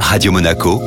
Radio Monaco,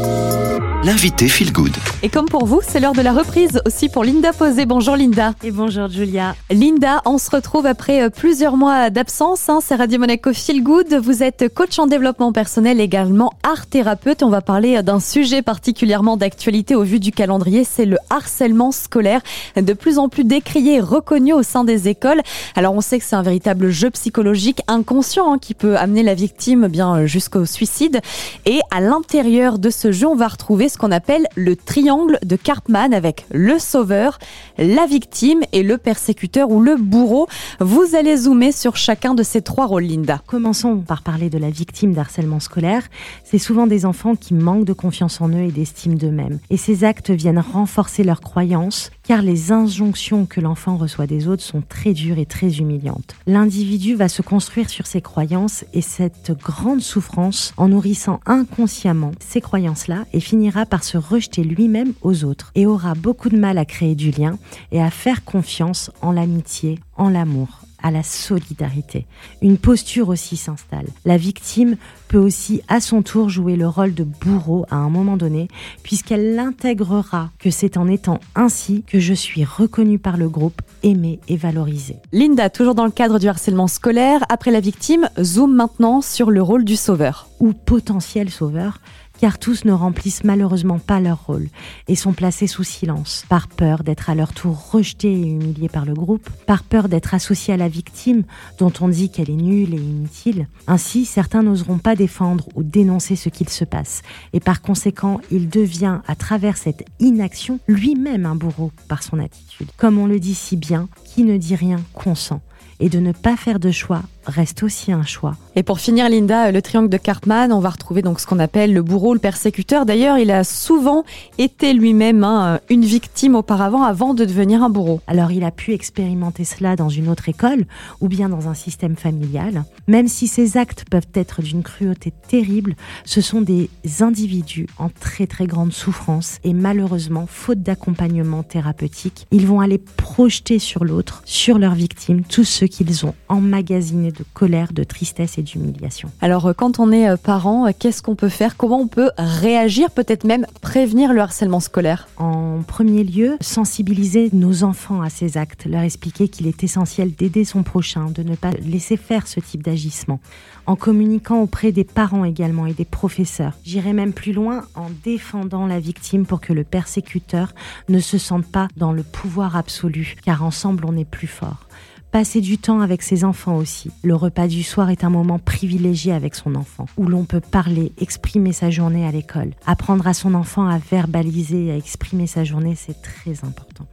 l'invité Feel Good. Et comme pour vous, c'est l'heure de la reprise aussi pour Linda Posé. Bonjour Linda. Et bonjour Julia. Linda, on se retrouve après euh, plusieurs mois d'absence. Hein, c'est Radio Monaco Feel Good. Vous êtes coach en développement personnel, également art thérapeute. On va parler euh, d'un sujet particulièrement d'actualité au vu du calendrier, c'est le harcèlement scolaire, de plus en plus décrié et reconnu au sein des écoles. Alors on sait que c'est un véritable jeu psychologique inconscient hein, qui peut amener la victime eh bien jusqu'au suicide. Et à l'intérieur de ce jeu, on va retrouver ce qu'on appelle le triangle de Cartman avec le sauveur, la victime et le persécuteur ou le bourreau. Vous allez zoomer sur chacun de ces trois rôles, Linda. Commençons par parler de la victime d'harcèlement scolaire. C'est souvent des enfants qui manquent de confiance en eux et d'estime d'eux-mêmes. Et ces actes viennent renforcer leurs croyances, car les injonctions que l'enfant reçoit des autres sont très dures et très humiliantes. L'individu va se construire sur ses croyances et cette grande souffrance en nourrissant inconsciemment ces croyances-là et finira par se rejeter lui-même aux autres et aura beaucoup de mal à créer du lien et à faire confiance en l'amitié, en l'amour à la solidarité. Une posture aussi s'installe. La victime peut aussi à son tour jouer le rôle de bourreau à un moment donné, puisqu'elle l'intégrera que c'est en étant ainsi que je suis reconnue par le groupe, aimée et valorisée. Linda, toujours dans le cadre du harcèlement scolaire, après la victime, zoom maintenant sur le rôle du sauveur. Ou potentiel sauveur, car tous ne remplissent malheureusement pas leur rôle et sont placés sous silence, par peur d'être à leur tour rejetés et humiliés par le groupe, par peur d'être associés à la victime dont on dit qu'elle est nulle et inutile. Ainsi, certains n'oseront pas défendre ou dénoncer ce qu'il se passe, et par conséquent, il devient, à travers cette inaction, lui-même un bourreau par son attitude. Comme on le dit si bien, qui ne dit rien consent et de ne pas faire de choix reste aussi un choix. Et pour finir, Linda, le triangle de Cartman, on va retrouver donc ce qu'on appelle le bourreau, le persécuteur. D'ailleurs, il a souvent été lui-même hein, une victime auparavant, avant de devenir un bourreau. Alors, il a pu expérimenter cela dans une autre école ou bien dans un système familial. Même si ces actes peuvent être d'une cruauté terrible, ce sont des individus en très très grande souffrance et malheureusement, faute d'accompagnement thérapeutique, ils vont aller projeter sur l'autre, sur leur victime, tout ce qu'ils ont emmagasiné de colère, de tristesse et d'humiliation. Alors euh, quand on est euh, parent, euh, qu'est-ce qu'on peut faire? Comment on peut réagir, peut-être même prévenir le harcèlement scolaire? En premier lieu, sensibiliser nos enfants à ces actes, leur expliquer qu'il est essentiel d'aider son prochain, de ne pas laisser faire ce type d'agissement. En communiquant auprès des parents également et des professeurs. J'irai même plus loin en défendant la victime pour que le persécuteur ne se sente pas dans le pouvoir absolu, car ensemble on est plus fort. Passer du temps avec ses enfants aussi. Le repas du soir est un moment privilégié avec son enfant, où l'on peut parler, exprimer sa journée à l'école. Apprendre à son enfant à verbaliser, à exprimer sa journée, c'est très important.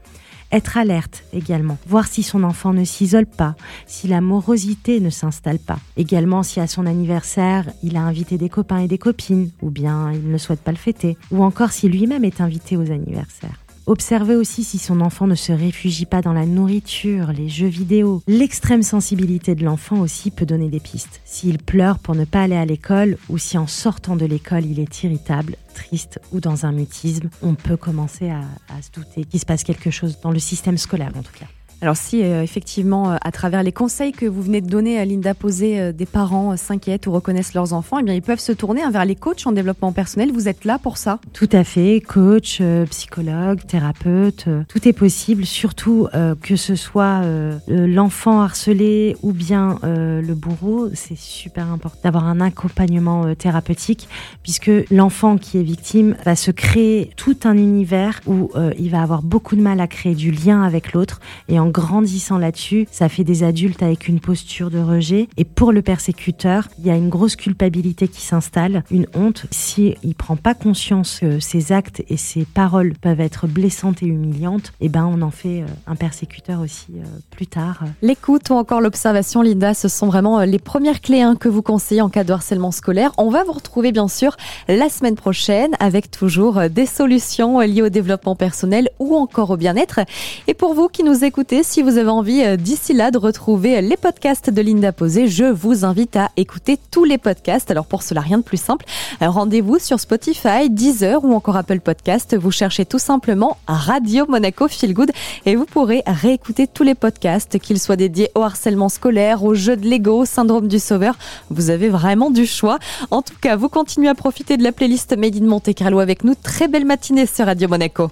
Être alerte également, voir si son enfant ne s'isole pas, si la morosité ne s'installe pas. Également si à son anniversaire, il a invité des copains et des copines, ou bien il ne souhaite pas le fêter, ou encore si lui-même est invité aux anniversaires. Observez aussi si son enfant ne se réfugie pas dans la nourriture, les jeux vidéo. L'extrême sensibilité de l'enfant aussi peut donner des pistes. S'il pleure pour ne pas aller à l'école ou si en sortant de l'école il est irritable, triste ou dans un mutisme, on peut commencer à, se douter qu'il se passe quelque chose dans le système scolaire en tout cas. Alors si euh, effectivement, euh, à travers les conseils que vous venez de donner à Linda Posé, euh, des parents s'inquiètent ou reconnaissent leurs enfants, eh bien ils peuvent se tourner vers les coachs en développement personnel. Vous êtes là pour ça Tout à fait, coach, psychologue, thérapeute, tout est possible. Surtout que ce soit l'enfant harcelé ou bien le bourreau, c'est super important d'avoir un accompagnement thérapeutique puisque l'enfant qui est victime va se créer tout un univers où il va avoir beaucoup de mal à créer du lien avec l'autre et en grandissant là-dessus, ça fait des adultes avec une posture de rejet. Et pour le persécuteur, il y a une grosse culpabilité qui s'installe, une honte. Si il prend pas conscience que ses actes et ses paroles peuvent être blessantes et humiliantes, eh ben on en fait euh, un persécuteur aussi euh, plus tard. L'écoute ou encore l'observation, Linda, ce sont vraiment euh, les premières clés hein, que vous conseillez en cas de harcèlement scolaire. On va vous retrouver bien sûr la semaine prochaine avec toujours des solutions liées au développement personnel ou encore au bien-être. Et pour vous qui nous écoutez écouter. Si vous avez envie euh, d'ici là de retrouver les podcasts de Linda Posé, je vous invite à écouter tous les podcasts. Alors pour cela, rien de plus simple. Euh, rendez-vous sur Spotify, Deezer ou encore Apple Podcast. Vous cherchez tout simplement Radio Monaco Feel Good et vous pourrez réécouter tous les podcasts, qu'ils soient dédiés au harcèlement scolaire, au jeu de Lego, au syndrome du sauveur. Vous avez vraiment du choix. En tout cas, vous continuez à profiter de la playlist Made in Monte Carlo avec nous. Très belle matinée sur Radio Monaco.